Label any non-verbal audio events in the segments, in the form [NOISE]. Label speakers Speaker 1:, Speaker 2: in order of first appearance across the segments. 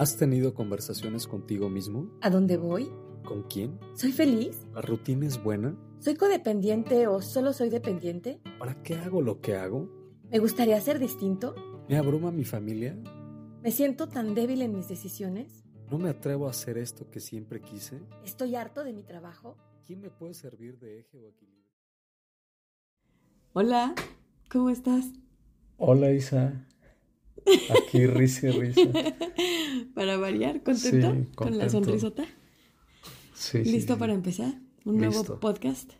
Speaker 1: ¿Has tenido conversaciones contigo mismo?
Speaker 2: ¿A dónde voy?
Speaker 1: ¿Con quién?
Speaker 2: ¿Soy feliz?
Speaker 1: ¿La rutina es buena?
Speaker 2: ¿Soy codependiente o solo soy dependiente?
Speaker 1: ¿Para qué hago lo que hago?
Speaker 2: ¿Me gustaría ser distinto?
Speaker 1: ¿Me abruma mi familia?
Speaker 2: ¿Me siento tan débil en mis decisiones?
Speaker 1: ¿No me atrevo a hacer esto que siempre quise?
Speaker 2: ¿Estoy harto de mi trabajo?
Speaker 1: ¿Quién me puede servir de eje o equilibrio?
Speaker 3: Hola, ¿cómo estás?
Speaker 1: Hola Isa. Aquí risa y risa. [LAUGHS]
Speaker 3: Para variar, ¿contento?
Speaker 1: Sí,
Speaker 3: Con la
Speaker 1: contento.
Speaker 3: sonrisota.
Speaker 1: Sí,
Speaker 3: ¿Listo
Speaker 1: sí.
Speaker 3: para empezar? Un nuevo podcast.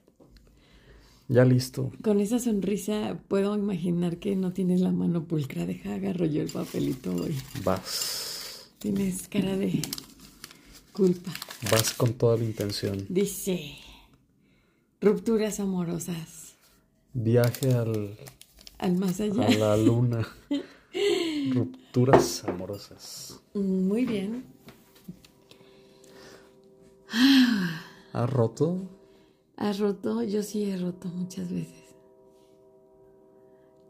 Speaker 1: Ya listo.
Speaker 3: Con esa sonrisa puedo imaginar que no tienes la mano pulcra. Deja, agarro yo el papelito hoy.
Speaker 1: Vas.
Speaker 3: Tienes cara de culpa.
Speaker 1: Vas con toda la intención.
Speaker 3: Dice, rupturas amorosas.
Speaker 1: Viaje al,
Speaker 3: Al más allá.
Speaker 1: a la luna. [LAUGHS] Rupturas amorosas.
Speaker 3: Muy bien.
Speaker 1: ¿Has roto?
Speaker 3: ¿Has roto? Yo sí he roto muchas veces.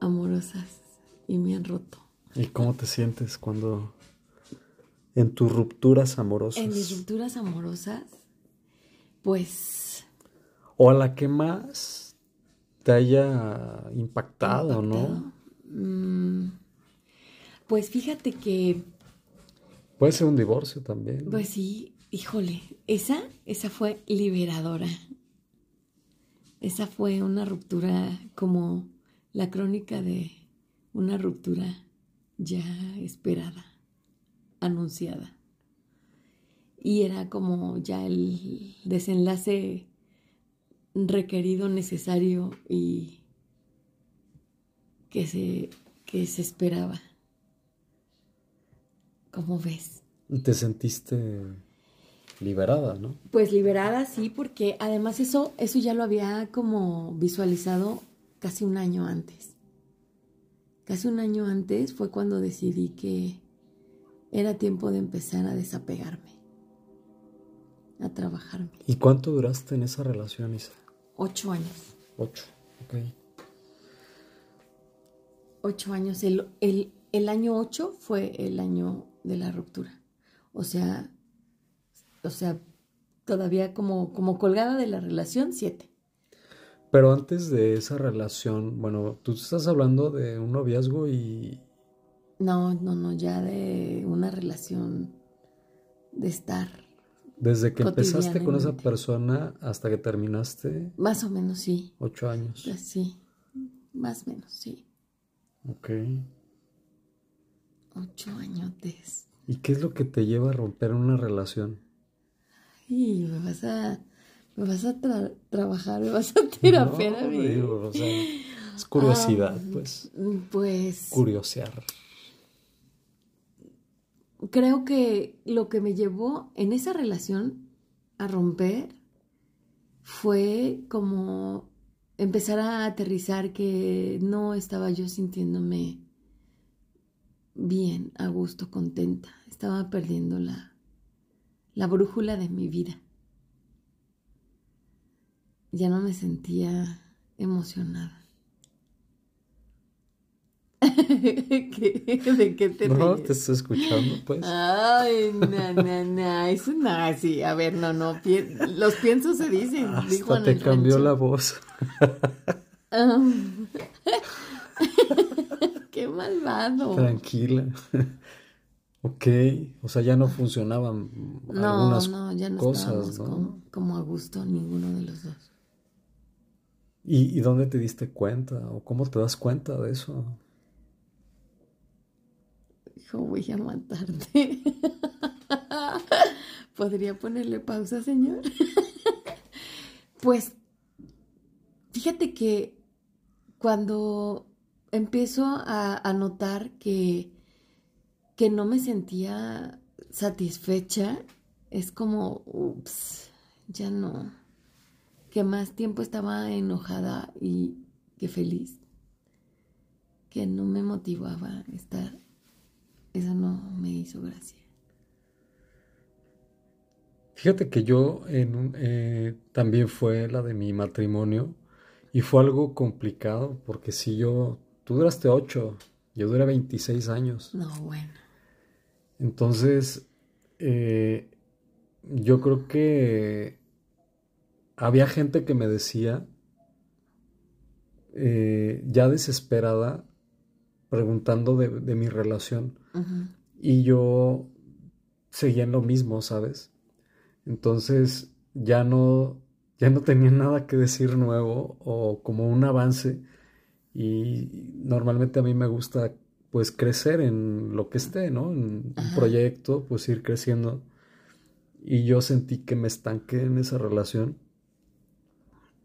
Speaker 3: Amorosas. Y me han roto.
Speaker 1: ¿Y cómo te sientes cuando en tus rupturas amorosas?
Speaker 3: En mis rupturas amorosas, pues
Speaker 1: O a la que más te haya impactado, ¿no?
Speaker 3: Mm, pues fíjate que,
Speaker 1: Puede ser un divorcio también.
Speaker 3: pues sí, híjole, esa, esa fue liberadora. Esa fue una ruptura como la crónica de una ruptura ya esperada, anunciada. Y era como ya el desenlace requerido, necesario y que se, que se esperaba. ¿Cómo ves?
Speaker 1: Te sentiste liberada, ¿no?
Speaker 3: Pues liberada, sí, porque además eso, eso ya lo había como visualizado casi un año antes. Casi un año antes fue cuando decidí que era tiempo de empezar a desapegarme, a trabajarme.
Speaker 1: ¿Y cuánto duraste en esa relación, Isa?
Speaker 3: Ocho años.
Speaker 1: Ocho. Ok.
Speaker 3: Ocho años. El, el, el año ocho fue el año de la ruptura. O sea, o sea, todavía como, como colgada de la relación, siete.
Speaker 1: Pero antes de esa relación, bueno, tú estás hablando de un noviazgo y
Speaker 3: No, no, no, ya de una relación de estar.
Speaker 1: desde que empezaste con esa persona hasta que terminaste,
Speaker 3: Más o menos, sí.
Speaker 1: ocho años.
Speaker 3: Sí. Más o menos, sí.
Speaker 1: Ok.
Speaker 3: Ocho añotes.
Speaker 1: ¿Y qué es lo que te lleva a romper una relación?
Speaker 3: Y me vas a. Me vas a tra- trabajar, me vas a terapiar a
Speaker 1: No,
Speaker 3: mí.
Speaker 1: digo, o sea, es curiosidad,
Speaker 3: Ah,
Speaker 1: pues.
Speaker 3: Pues.
Speaker 1: Curiosear.
Speaker 3: creo que lo que me llevó en esa relación a romper fue como empezar a aterrizar que no estaba yo sintiéndome bien, a gusto, contenta. Estaba perdiendo la, la brújula de mi vida. Ya no me sentía emocionada. [LAUGHS] ¿Qué- ¿De qué te
Speaker 1: No,
Speaker 3: ríes?
Speaker 1: te estoy escuchando, pues.
Speaker 3: Ay, na, [LAUGHS] eso no, sí, a ver, no, no, pi- los piensos se dicen, dijo
Speaker 1: Hasta
Speaker 3: en
Speaker 1: te cambió
Speaker 3: rancho.
Speaker 1: la voz. [LAUGHS]
Speaker 3: Ah. Malvado.
Speaker 1: Tranquila. [LAUGHS] Ok, o sea, ya no funcionaban
Speaker 3: No,
Speaker 1: algunas
Speaker 3: no, ya no
Speaker 1: cosas, ¿no?
Speaker 3: como, como a gusto ninguno de los dos.
Speaker 1: ¿Y, y dónde te diste cuenta? ¿O cómo te das cuenta de eso?
Speaker 3: Dijo, voy a matarte. [LAUGHS] ¿Podría ponerle pausa, señor? [LAUGHS] pues, fíjate que cuando empiezo a, notar que, que no me sentía satisfecha, es como, ups, ya no. Que más tiempo estaba enojada y que feliz. Que no me motivaba estar eso no me hizo gracia.
Speaker 1: Fíjate que yo eh, también fue la de mi matrimonio y fue algo complicado porque si yo, tú duraste ocho, yo duré 26 años.
Speaker 3: No, bueno.
Speaker 1: Entonces, eh, yo creo que había gente que me decía, eh, ya desesperada, preguntando de, mi relación. Y yo seguía en lo mismo, ¿sabes? Entonces ya no, ya no tenía nada que decir nuevo o como un avance. Y normalmente a mí me gusta pues crecer en lo que esté, ¿no? En un proyecto, pues ir creciendo. Y yo sentí que me estanqué en esa relación.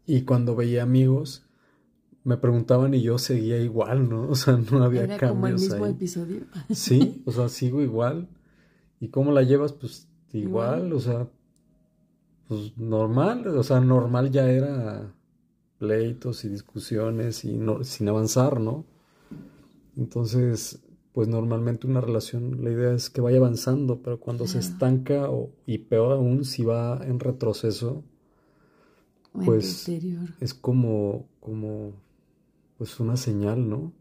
Speaker 1: Y cuando veía amigos, me preguntaban y yo seguía igual, ¿no? [LAUGHS] O sea, no había
Speaker 3: Era
Speaker 1: cambios
Speaker 3: como el mismo
Speaker 1: ahí.
Speaker 3: episodio. [LAUGHS]
Speaker 1: Sí, o sea, sigo igual. ¿Y cómo la llevas? Pues igual, o sea, pues normal, o sea, normal ya era pleitos y discusiones y no, sin avanzar, ¿no? Entonces, pues normalmente una relación, la idea es que vaya avanzando, pero cuando se estanca o, y peor aún si va en retroceso,
Speaker 3: O
Speaker 1: pues es como, como, pues una señal, ¿no?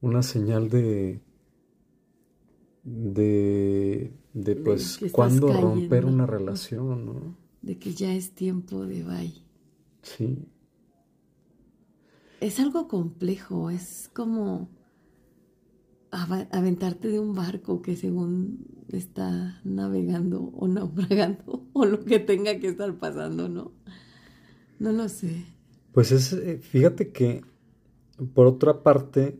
Speaker 1: Una señal de, de, de pues, cuándo romper una relación, ¿no?
Speaker 3: De que ya es tiempo de bye.
Speaker 1: Sí,
Speaker 3: Es algo complejo, es como aventarte de un barco que según está navegando o naufragando [LAUGHS] o lo que tenga que estar pasando, ¿no? No lo sé.
Speaker 1: Pues es, eh, fíjate que por otra parte,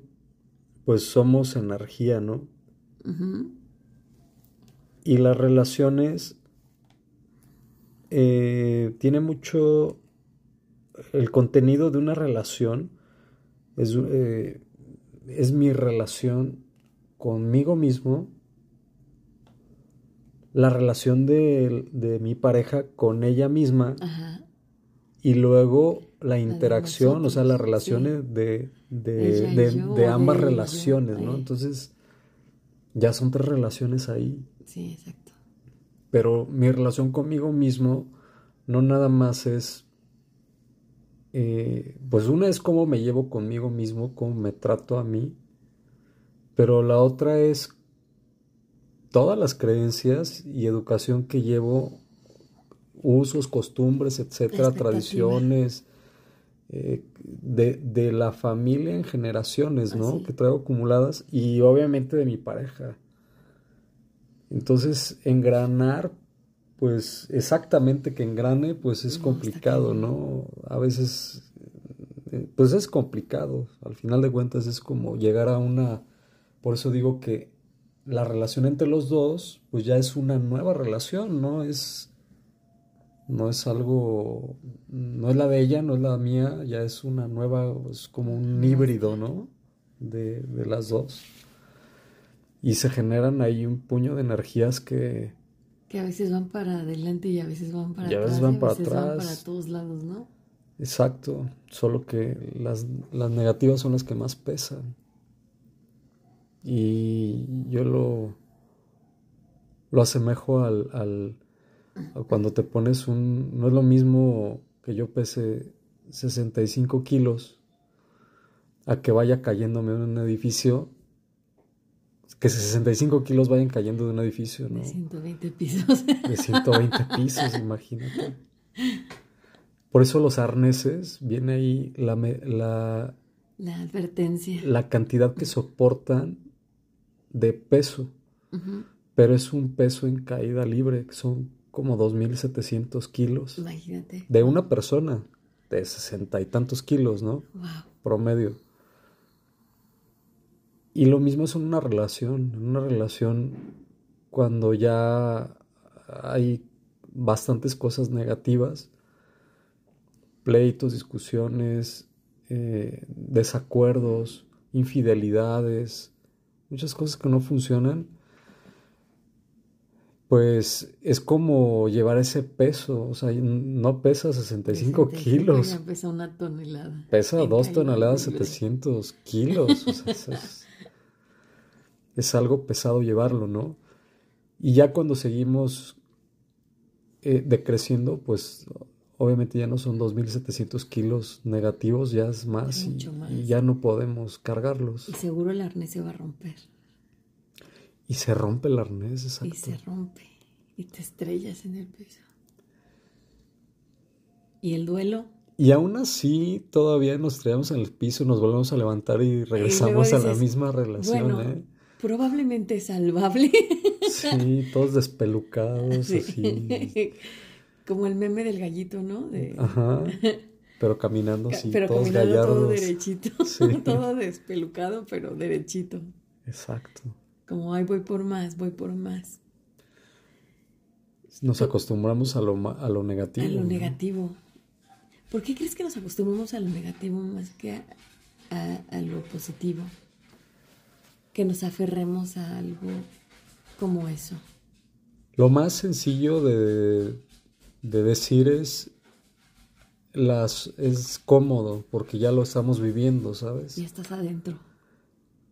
Speaker 1: pues somos energía, ¿no? Y las relaciones eh, tiene mucho, el contenido de una relación es, eh, es mi relación conmigo mismo, la relación de, de mi pareja con ella misma
Speaker 3: Ajá.
Speaker 1: y luego la interacción, o sea, las relaciones de, de, de-
Speaker 3: yo,
Speaker 1: de
Speaker 3: de
Speaker 1: ambas
Speaker 3: yo,
Speaker 1: relaciones, ¿no? Entonces, ya son tres relaciones ahí,
Speaker 3: Sí, exacto.
Speaker 1: pero mi relación conmigo mismo no nada más es, eh, pues una es cómo me llevo conmigo mismo, cómo me trato a mí, pero la otra es todas las creencias y educación que llevo, usos, costumbres, etcétera, tradiciones, eh, de, de la familia en generaciones, ¿no?
Speaker 3: Así.
Speaker 1: Que traigo acumuladas y obviamente de mi pareja. Entonces, engranar, pues exactamente que engrane, pues es
Speaker 3: No,
Speaker 1: complicado. ¿no? A veces, eh, pues es complicado. Al final de cuentas es como llegar a una, por eso digo que la relación entre los dos, pues ya es una nueva relación, ¿no? Es, no es algo, no es la de ella, no es la mía, ya es una nueva, es como un híbrido, ¿no? De, de las dos. Y se generan ahí un puño de energías que,
Speaker 3: Que a veces van para adelante y a veces van para
Speaker 1: Y a veces
Speaker 3: atrás.
Speaker 1: van
Speaker 3: y a
Speaker 1: para
Speaker 3: veces van
Speaker 1: atrás.
Speaker 3: para todos lados, ¿no?
Speaker 1: exacto, solo que las, las negativas son las que más pesan. Y yo lo, lo asemejo al, al, a cuando te pones un, no es lo mismo que yo pese 65 kilos a que vaya cayéndome en un edificio, que 65 kilos vayan cayendo de un edificio, ¿no?
Speaker 3: De 120 pisos.
Speaker 1: De 120 pisos, imagínate. Por eso los arneses, viene ahí la, me- la,
Speaker 3: La advertencia.
Speaker 1: la cantidad que soportan de peso, pero es un peso en caída libre, que son como 2.700 kilos
Speaker 3: Imagínate.
Speaker 1: de una persona de sesenta y tantos kilos, ¿no?
Speaker 3: Wow.
Speaker 1: Promedio. Y lo mismo es en una relación, en una relación cuando ya hay bastantes cosas negativas, pleitos, discusiones, eh, desacuerdos, infidelidades, muchas cosas que no funcionan, pues es como llevar ese peso, o sea, no pesa 65 kilos,
Speaker 3: Ya pesa una tonelada.
Speaker 1: pesa
Speaker 3: En
Speaker 1: 2
Speaker 3: caída
Speaker 1: toneladas
Speaker 3: libre.
Speaker 1: 700 kilos, o sea, es, es algo pesado llevarlo, ¿no? Y ya cuando seguimos eh, decreciendo, pues obviamente ya no son 2.700 kilos negativos, ya es más y,
Speaker 3: Mucho más.
Speaker 1: y ya no podemos cargarlos.
Speaker 3: Y seguro el arnés se va a romper.
Speaker 1: Y se rompe el arnés, exacto.
Speaker 3: Y se rompe. Y te estrellas en el piso. ¿Y el duelo?
Speaker 1: Y aún así, todavía nos traemos en el piso, nos volvemos a levantar y regresamos a la misma relación, ¿eh?
Speaker 3: Probablemente salvable. [LAUGHS]
Speaker 1: Sí, todos despelucados, así. [LAUGHS]
Speaker 3: Como el meme del gallito, ¿no?
Speaker 1: Ajá. Pero caminando así,
Speaker 3: pero
Speaker 1: todos
Speaker 3: caminando
Speaker 1: gallardos.
Speaker 3: todo derechito. [LAUGHS] todo despelucado, pero derechito.
Speaker 1: Exacto.
Speaker 3: Como, ay, voy por más, voy por más.
Speaker 1: Nos acostumbramos a lo, a lo negativo.
Speaker 3: A lo negativo. ¿Por qué crees que nos acostumbramos a lo negativo más que a, lo positivo? Que nos aferremos a algo como eso.
Speaker 1: Lo más sencillo de, de decir es las es cómodo porque ya lo estamos viviendo, ¿sabes?
Speaker 3: Ya estás adentro.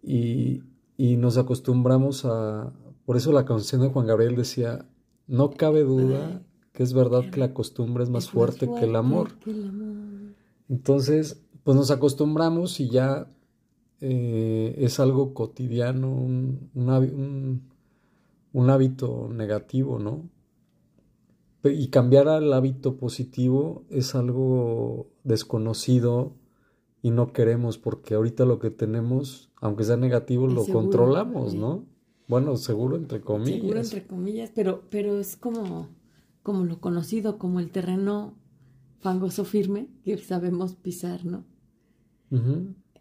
Speaker 1: Y, y nos acostumbramos a por eso la canción de Juan Gabriel decía, no cabe duda que es verdad que la costumbre es más, fuerte, que, el amor. Entonces, pues nos acostumbramos y ya eh, es algo cotidiano, un, un, hábito negativo, ¿no? Y cambiar al hábito positivo es algo desconocido y no queremos porque ahorita lo que tenemos, aunque sea negativo, lo controlamos, ¿no? Bueno, seguro entre comillas.
Speaker 3: Seguro entre comillas, pero, pero es como como lo conocido, como el terreno fangoso firme que sabemos pisar, ¿no?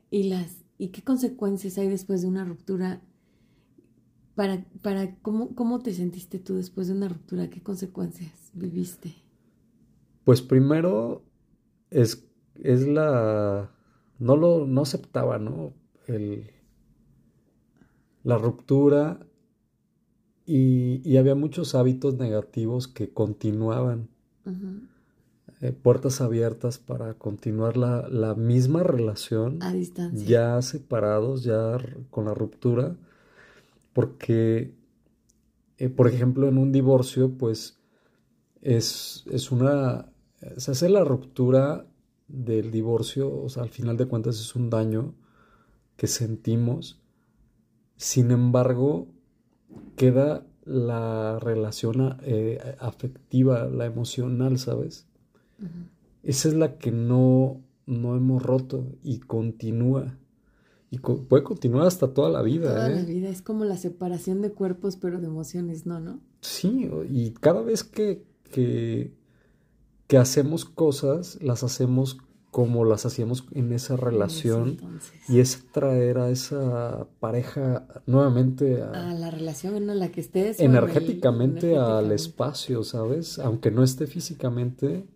Speaker 3: Y las y qué consecuencias hay después de una ruptura para, para ¿cómo, cómo te sentiste tú después de una ruptura, qué consecuencias viviste.
Speaker 1: Pues primero es, es la no lo no aceptaba, ¿no? El, la ruptura y, había muchos hábitos negativos que continuaban. Eh, puertas abiertas para continuar la, misma relación.
Speaker 3: A distancia.
Speaker 1: Ya separados, ya con la ruptura. Porque, eh, por ejemplo, en un divorcio, pues es, es una. Se hace la ruptura del divorcio, o sea, al final de cuentas es un daño que sentimos. Sin embargo, queda la relación eh, afectiva, la emocional, ¿sabes? Esa es la que no, no hemos roto y continúa. Y puede continuar hasta toda la vida.
Speaker 3: Toda la
Speaker 1: ¿eh?
Speaker 3: vida. Es como la separación de cuerpos, pero de emociones, ¿no? ¿No?
Speaker 1: Sí, y cada vez que, que, que hacemos cosas, las hacemos como las hacíamos en esa relación y es traer a esa pareja nuevamente
Speaker 3: a, la relación en la que estés
Speaker 1: energéticamente, al espacio, ¿sabes? Aunque no esté físicamente,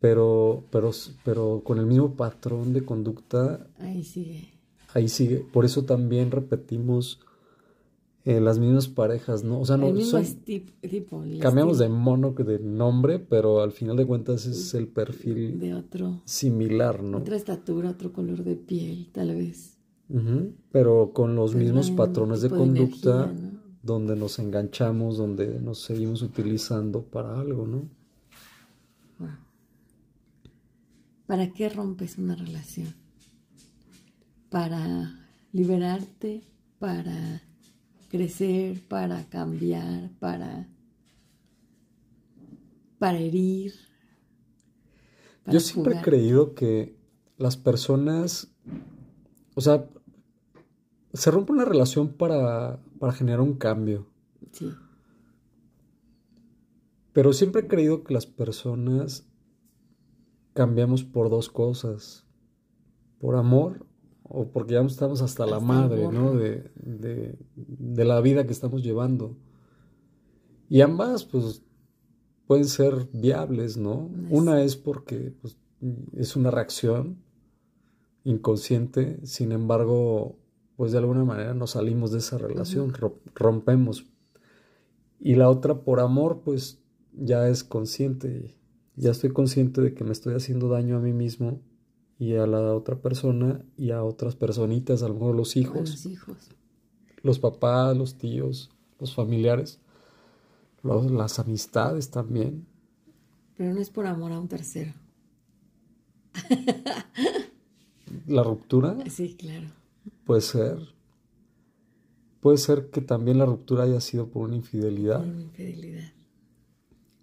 Speaker 1: pero, pero, pero con el mismo patrón de conducta.
Speaker 3: Ahí sigue.
Speaker 1: Ahí sigue. Por eso también repetimos eh, las mismas parejas, ¿no? O sea, no
Speaker 3: el mismo
Speaker 1: son,
Speaker 3: tipo,
Speaker 1: cambiamos de mono de nombre, pero al final de cuentas es el perfil
Speaker 3: de otro
Speaker 1: similar, ¿no?
Speaker 3: Otra estatura, otro color de piel, tal vez.
Speaker 1: Pero con los mismos patrones de conducta, donde nos enganchamos, donde nos seguimos utilizando para algo, ¿no?
Speaker 3: ¿Para qué rompes una relación? Para liberarte, para crecer, para cambiar, para, para herir.
Speaker 1: Yo siempre he creído que las personas, o sea, se rompe una relación para, para generar un cambio.
Speaker 3: Sí.
Speaker 1: Pero siempre he creído que las personas cambiamos por dos cosas, por amor o porque ya estamos hasta, la madre, ¿no? De, de, la vida que estamos llevando. Y ambas, pues, pueden ser viables, ¿no? Una es porque pues, es una reacción inconsciente, sin embargo, pues de alguna manera nos salimos de esa relación, rompemos. Y la otra por amor, pues ya es consciente, ya estoy consciente de que me estoy haciendo daño a mí mismo y a la otra persona y a otras personitas, a lo mejor los hijos.
Speaker 3: Los hijos.
Speaker 1: Los papás, los tíos, los familiares, las amistades también.
Speaker 3: Pero no es por amor a un tercero. [LAUGHS]
Speaker 1: ¿La ruptura?
Speaker 3: Sí, claro.
Speaker 1: Puede ser. puede ser que también la ruptura haya sido por una infidelidad.
Speaker 3: Por una infidelidad.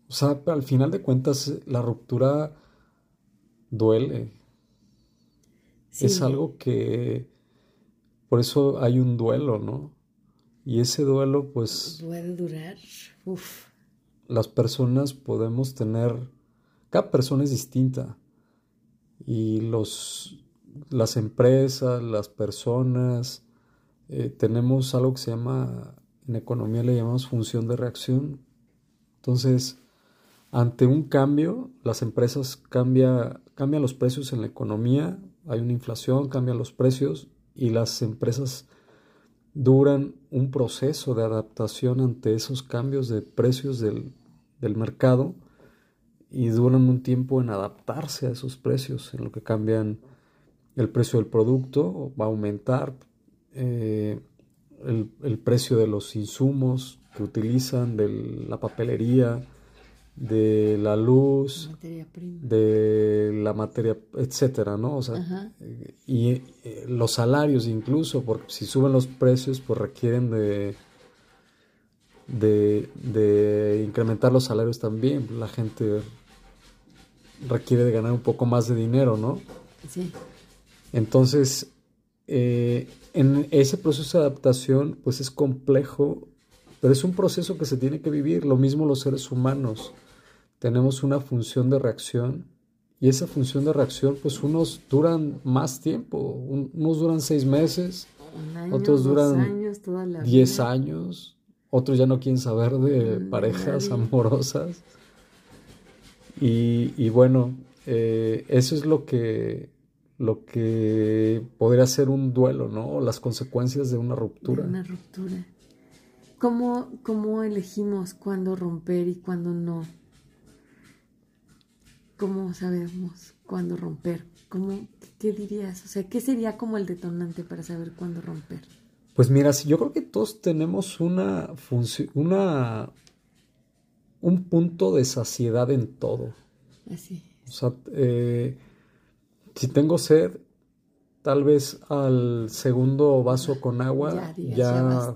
Speaker 1: O sea, al final de cuentas, la ruptura duele. Es algo que, por eso hay un duelo, ¿no? Y ese duelo, pues...
Speaker 3: Puede durar. Uf.
Speaker 1: Las personas podemos tener... Cada persona es distinta. Y los, las empresas, las personas, eh, tenemos algo que se llama, en economía le llamamos función de reacción. Entonces, ante un cambio, las empresas cambia, cambian los precios en la economía, hay una inflación, cambian los precios y las empresas duran un proceso de adaptación ante esos cambios de precios del, mercado y duran un tiempo en adaptarse a esos precios, en lo que cambian el precio del producto, va a aumentar eh, el, el, precio de los insumos que utilizan, de la papelería, de la luz, de la materia, etcétera, ¿no? O sea, y eh, los salarios incluso, porque si suben los precios, pues requieren de, de, incrementar los salarios también. La gente requiere de ganar un poco más de dinero, ¿no? Sí. Entonces, eh, en ese proceso de adaptación, pues es complejo, pero es un proceso que se tiene que vivir, lo mismo los seres humanos tenemos una función de reacción y esa función de reacción, pues unos duran más tiempo, unos duran seis meses, otros duran diez años, otros ya no quieren saber de parejas amorosas. Y, bueno, eh, eso es lo que, lo que podría ser un duelo, ¿no? Las consecuencias de una ruptura.
Speaker 3: una ruptura. ¿Cómo, ¿Cómo elegimos cuándo romper y cuándo no? ¿Cómo sabemos cuándo romper? ¿Cómo, ¿Qué dirías? O sea, ¿qué sería como el detonante para saber cuándo romper?
Speaker 1: Pues mira, yo creo que todos tenemos una función, una un punto de saciedad en todo.
Speaker 3: Así.
Speaker 1: O sea, eh, si tengo sed, tal vez al segundo vaso con agua ya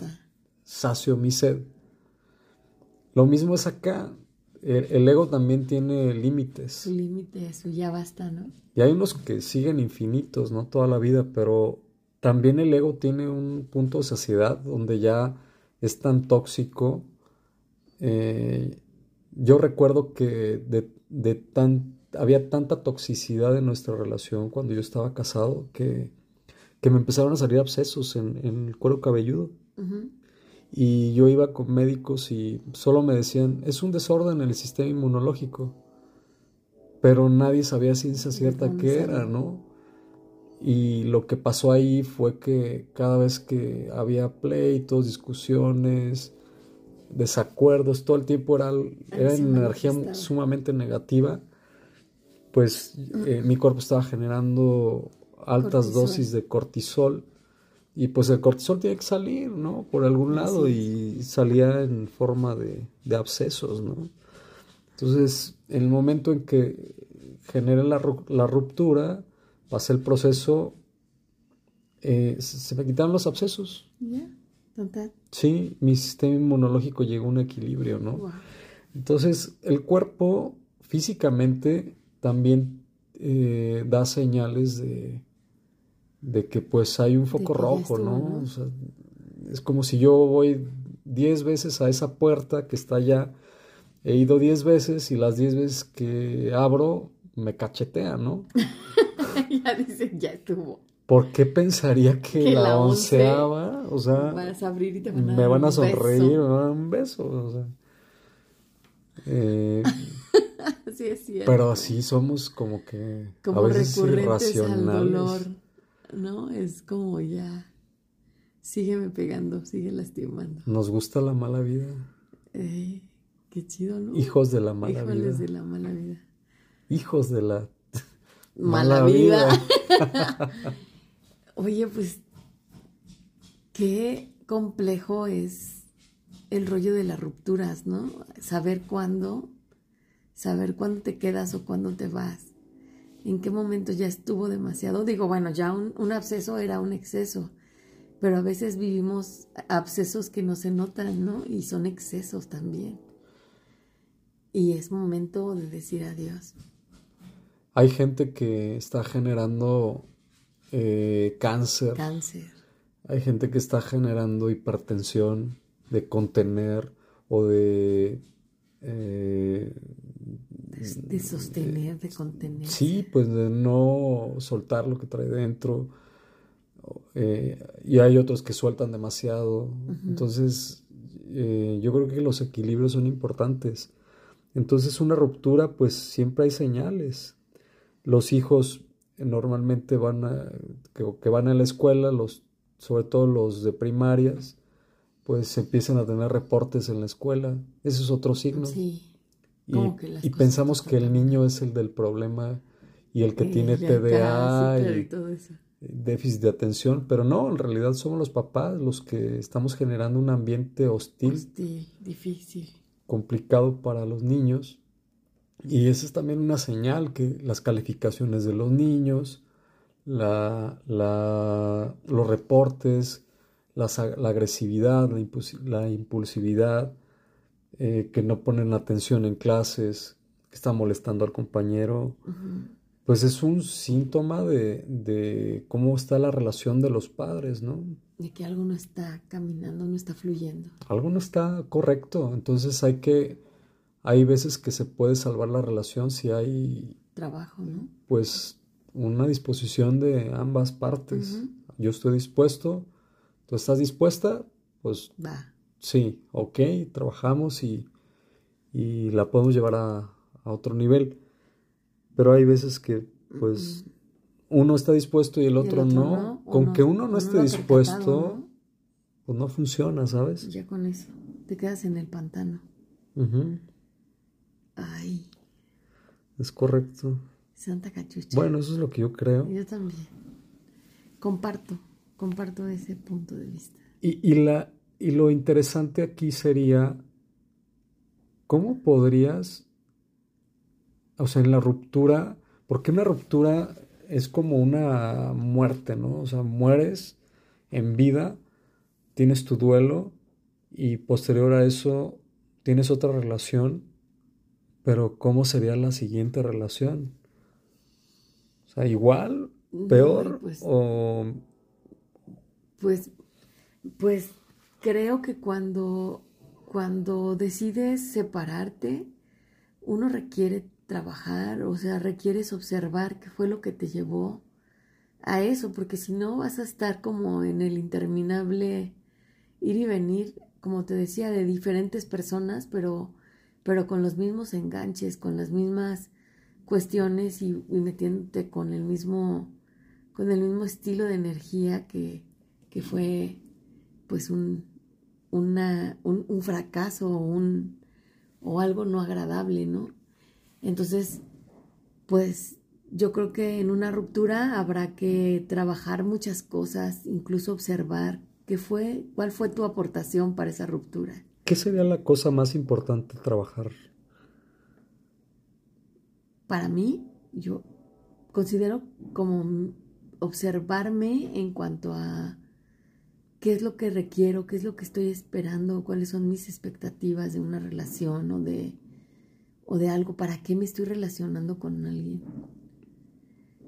Speaker 1: sacio mi sed. Lo mismo es acá el, ego también tiene límites.
Speaker 3: Su límite, su ya basta, ¿no?
Speaker 1: Y hay unos que siguen infinitos, ¿no? Toda la vida, pero también el ego tiene un punto de saciedad donde ya es tan tóxico. Eh, yo recuerdo que de, tan, había tanta toxicidad en nuestra relación cuando yo estaba casado que, que me empezaron a salir abscesos en, el cuero cabelludo. Y yo iba con médicos y solo me decían, es un desorden en el sistema inmunológico. Pero nadie sabía ciencia cierta qué era, ¿no? Y lo que pasó ahí fue que cada vez que había pleitos, discusiones, desacuerdos, todo el tiempo era, era energía sumamente negativa, pues eh, mi cuerpo estaba generando altas dosis de cortisol y pues el cortisol tiene que salir, ¿no? Por algún lado y salía en forma de, de, abscesos, ¿no? Entonces, en el momento en que genera la, la ruptura, pasé el proceso, eh, se, me quitaron los abscesos.
Speaker 3: ¿Ya?
Speaker 1: Sí, mi sistema inmunológico llegó a un equilibrio, ¿no? Entonces, el cuerpo físicamente también eh, da señales de, de que pues hay un foco rojo, ¿no? es como si yo voy 10 veces a esa puerta que está allá, he ido 10 veces y las 10 veces que abro me cachetea, ¿no? [LAUGHS]
Speaker 3: ya dicen, ya estuvo.
Speaker 1: ¿Por qué pensaría que, la, onceava, o sea,
Speaker 3: vas a abrir y te van
Speaker 1: a me van a sonreír, me van a dar un beso, o sea. Eh, [LAUGHS]
Speaker 3: sí, es cierto.
Speaker 1: Pero así somos como que como a veces irracionales. Al dolor.
Speaker 3: ¿No? Es como ya, sígueme pegando, sigue lastimando.
Speaker 1: Nos gusta la mala vida.
Speaker 3: Eh, qué chido, ¿no?
Speaker 1: Hijos de la mala vida.
Speaker 3: Hijos de la mala vida.
Speaker 1: Hijos de la [LAUGHS]
Speaker 3: mala, vida. [LAUGHS] Oye, pues, qué complejo es el rollo de las rupturas, ¿no? Saber cuándo, saber cuándo te quedas o cuándo te vas en qué momento ya estuvo demasiado. Digo, bueno, ya un, absceso era un exceso, pero a veces vivimos abscesos que no se notan, ¿no? Y son excesos también. Y es momento de decir adiós.
Speaker 1: Hay gente que está generando eh, cáncer.
Speaker 3: Cáncer.
Speaker 1: Hay gente que está generando hipertensión de contener o de...
Speaker 3: Eh, de, sostener, de contener.
Speaker 1: Sí, pues de no soltar lo que trae dentro eh, y hay otros que sueltan demasiado. Entonces, eh, yo creo que los equilibrios son importantes. Entonces, una ruptura, pues siempre hay señales. Los hijos normalmente van a, que, van a la escuela, los, sobre todo los de primarias, pues empiezan a tener reportes en la escuela. Ese es otro signo. Sí. Y, pensamos que el niño es el del problema y el que tiene TDA y, todo eso déficit de atención, pero no, en realidad somos los papás los que estamos generando un ambiente hostil.
Speaker 3: Hostil, difícil.
Speaker 1: Complicado para los niños. Y esa es también una señal que las calificaciones de los niños, la, la, los reportes, la, agresividad, la, impulsividad, eh, que no ponen atención en clases, que están molestando al compañero pues es un síntoma de, cómo está la relación de los padres, ¿no?
Speaker 3: De que algo no está caminando, no está fluyendo.
Speaker 1: Algo no está correcto, entonces hay que, hay veces que se puede salvar la relación si hay...
Speaker 3: Trabajo, ¿no?
Speaker 1: Pues una disposición de ambas partes. Yo estoy dispuesto, tú estás dispuesta, pues... Sí, ok, trabajamos y, y la podemos llevar a, a otro nivel pero hay veces que pues uno está dispuesto y el otro, no. Con que uno no esté dispuesto, pues no funciona, ¿sabes?
Speaker 3: Ya con eso, te quedas en el pantano. Ay.
Speaker 1: Es correcto.
Speaker 3: Santa cachucha.
Speaker 1: Bueno, eso es lo que yo creo.
Speaker 3: Yo también. Comparto, comparto ese punto de vista.
Speaker 1: Y, y, la, y lo interesante aquí sería, ¿cómo podrías o sea, en la ruptura, porque una ruptura es como una muerte, ¿no? O sea, mueres en vida, tienes tu duelo y posterior a eso tienes otra relación, pero ¿cómo sería la siguiente relación? O sea, igual, peor pues, o...
Speaker 3: Pues, pues creo que cuando, cuando decides separarte, uno requiere trabajar, o sea, requieres observar qué fue lo que te llevó a eso, porque si no vas a estar como en el interminable ir y venir, como te decía, de diferentes personas, pero, pero con los mismos enganches, con las mismas cuestiones y, metiéndote con el mismo, con el mismo estilo de energía que, que fue pues un, una, un, un fracaso un, o algo no agradable, ¿no? Entonces, pues yo creo que en una ruptura habrá que trabajar muchas cosas, incluso observar qué fue, cuál fue tu aportación para esa ruptura.
Speaker 1: ¿Qué sería la cosa más importante trabajar?
Speaker 3: Para mí, yo considero como observarme en cuanto a qué es lo que requiero, qué es lo que estoy esperando, cuáles son mis expectativas de una relación o de o de algo, ¿para qué me estoy relacionando con alguien?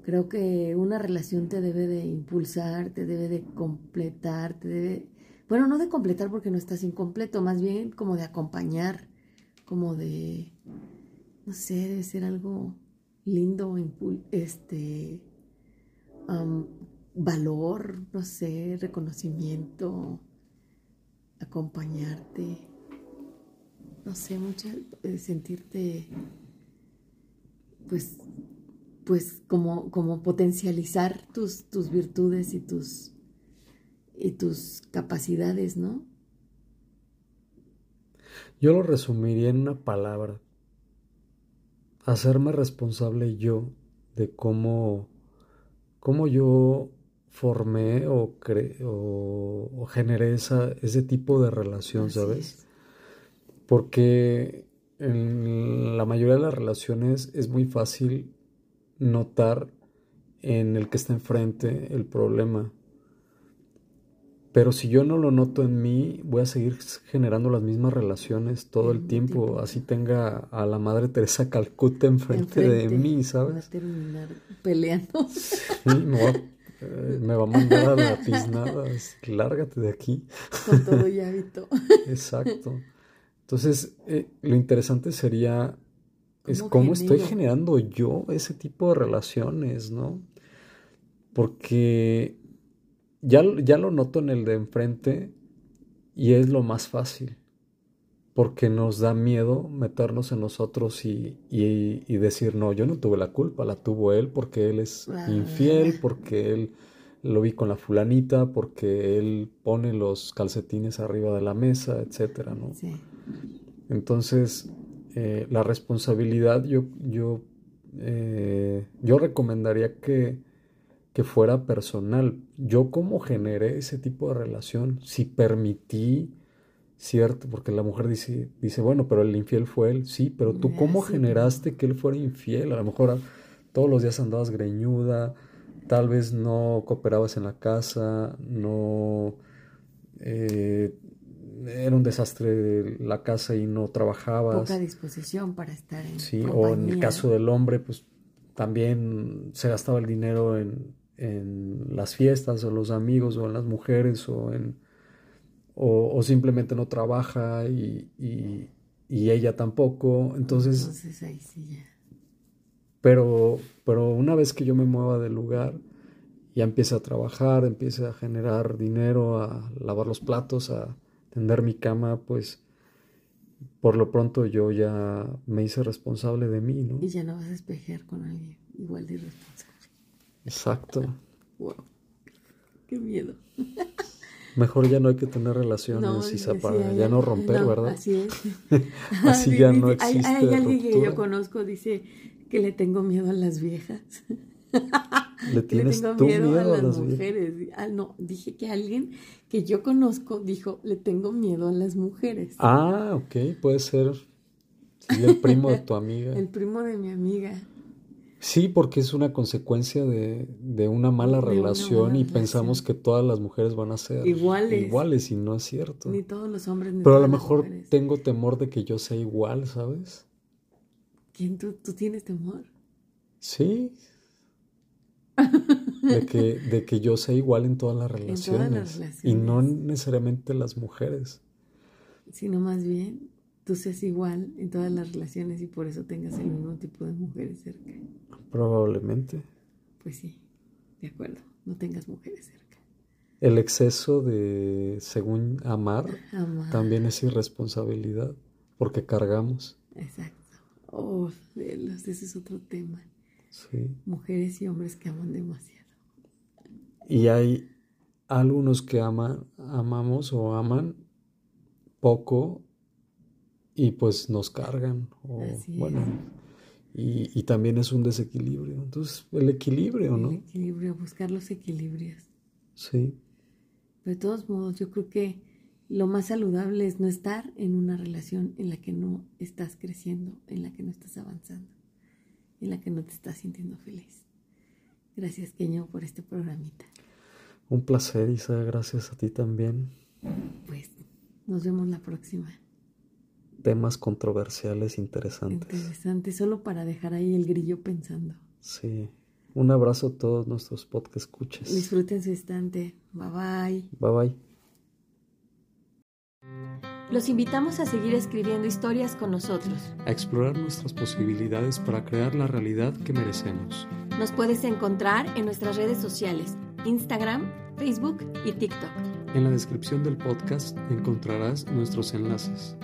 Speaker 3: Creo que una relación te debe de impulsar, te debe de completar, te debe, bueno, no de completar porque no estás incompleto, más bien como de acompañar, como de, no sé, debe ser algo lindo, este, valor, no sé, reconocimiento, acompañarte no sé, mucho eh, sentirte, pues, pues como, como potencializar tus, tus virtudes y tus, y tus capacidades, ¿no?
Speaker 1: Yo lo resumiría en una palabra. Hacerme responsable yo de cómo, cómo yo formé o, o, generé esa, ese tipo de relación, ¿sabes? porque en la mayoría de las relaciones es muy fácil notar en el que está enfrente el problema. Pero si yo no lo noto en mí, voy a seguir generando las mismas relaciones todo el tiempo. Así tenga a la madre Teresa Calcuta enfrente, de mí, ¿sabes?
Speaker 3: Va a terminar peleando.
Speaker 1: Sí, me va, eh, me va a mandar a la tiznada. [LAUGHS] Lárgate de aquí.
Speaker 3: Con todo y hábito. [LAUGHS]
Speaker 1: Exacto. Entonces, eh, lo interesante sería es cómo estoy generando yo ese tipo de relaciones, ¿no? Porque ya, ya lo noto en el de enfrente y es lo más fácil, porque nos da miedo meternos en nosotros y, y, decir, no, yo no tuve la culpa, la tuvo él porque él es infiel, [LAUGHS] porque él lo vi con la fulanita, porque él pone los calcetines arriba de la mesa, etcétera, ¿no? Sí. Entonces, eh, la responsabilidad yo, yo, eh, yo recomendaría que que fuera personal. Yo cómo generé ese tipo de relación, si permití, cierto, porque la mujer dice, dice, bueno, pero el infiel fue él, sí, pero tú cómo generaste que él fuera infiel, a lo mejor todos los días andabas greñuda, tal vez no cooperabas en la casa, no... Eh, era un desastre la casa y no trabajabas.
Speaker 3: Poca disposición para estar en
Speaker 1: Sí, o en el caso del hombre, pues también se gastaba el dinero en, en las fiestas o los amigos o en las mujeres o en o, simplemente no trabaja y, y, ella tampoco entonces,
Speaker 3: ahí sí ya.
Speaker 1: pero pero una vez que yo me mueva del lugar ya empiece a trabajar empiece a generar dinero a lavar los platos a tender mi cama pues por lo pronto yo ya me hice responsable de mí, ¿no?
Speaker 3: Y ya no vas a espejear con alguien igual de irresponsable.
Speaker 1: Exacto.
Speaker 3: Wow. Qué miedo.
Speaker 1: Mejor ya no hay que tener relaciones y separar, ya no romper, ¿verdad?
Speaker 3: Así es. [LAUGHS]
Speaker 1: así ya no existe.
Speaker 3: Hay, hay alguien que yo conozco, dice que le tengo miedo a las viejas.
Speaker 1: ¿Le [LAUGHS] tienes le tengo miedo, a, las,
Speaker 3: mujeres? Ah, no, dije que alguien que yo conozco dijo, le tengo miedo a las mujeres.
Speaker 1: Ah, ok, puede ser el primo de tu amiga. [LAUGHS]
Speaker 3: el primo de mi amiga.
Speaker 1: Sí, porque es una consecuencia de, una mala relación y pensamos que todas las mujeres van a ser
Speaker 3: iguales.
Speaker 1: iguales y no es cierto.
Speaker 3: Ni todos los hombres.
Speaker 1: Pero a lo mejor tengo temor de que yo sea igual, ¿sabes?
Speaker 3: ¿Quién tú, tú tienes temor?
Speaker 1: Sí. de, que, de que yo sea igual en todas las relaciones. Y no necesariamente las mujeres.
Speaker 3: Sino más bien tú seas igual en todas las relaciones y por eso tengas el mismo tipo de mujeres cerca.
Speaker 1: Probablemente.
Speaker 3: Pues sí, de acuerdo, no tengas mujeres cerca.
Speaker 1: El exceso de, según amar, también es irresponsabilidad, porque cargamos.
Speaker 3: Exacto. Oh, ese es otro tema.
Speaker 1: Sí.
Speaker 3: Mujeres y hombres que aman demasiado.
Speaker 1: Y hay algunos que aman, amamos o aman poco y pues nos cargan. O, bueno, y, y, también es un desequilibrio. Entonces, el equilibrio, ¿no?
Speaker 3: El equilibrio, buscar los equilibrios.
Speaker 1: Sí.
Speaker 3: de todos modos, yo creo que lo más saludable es no estar en una relación en la que no estás creciendo, en la que no estás avanzando, en la que no te estás sintiendo feliz. Gracias, Keño, por este programita.
Speaker 1: Un placer, Isa. Gracias a ti también.
Speaker 3: Pues nos vemos la próxima
Speaker 1: temas controversiales interesantes.
Speaker 3: Interesante, solo para dejar ahí el grillo pensando.
Speaker 1: Sí. Un abrazo a todos nuestros podcast escuches.
Speaker 3: Disfruten su instante. Bye bye.
Speaker 1: Bye bye.
Speaker 2: Los invitamos a seguir escribiendo historias con nosotros.
Speaker 1: A explorar nuestras posibilidades para crear la realidad que merecemos.
Speaker 2: Nos puedes encontrar en nuestras redes sociales, Instagram, Facebook y TikTok.
Speaker 1: En la descripción del podcast encontrarás nuestros enlaces.